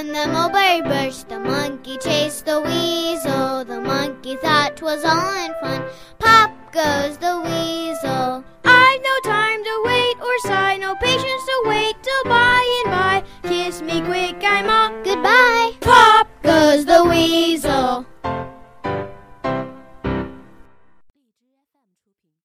First the monkey chased the weasel. The monkey thought 'twas all in fun. Pop goes the weasel. I've no time to wait or sigh, no patience to wait till by and by. Kiss me quick, I'm off. Goodbye. Pop goes the weasel.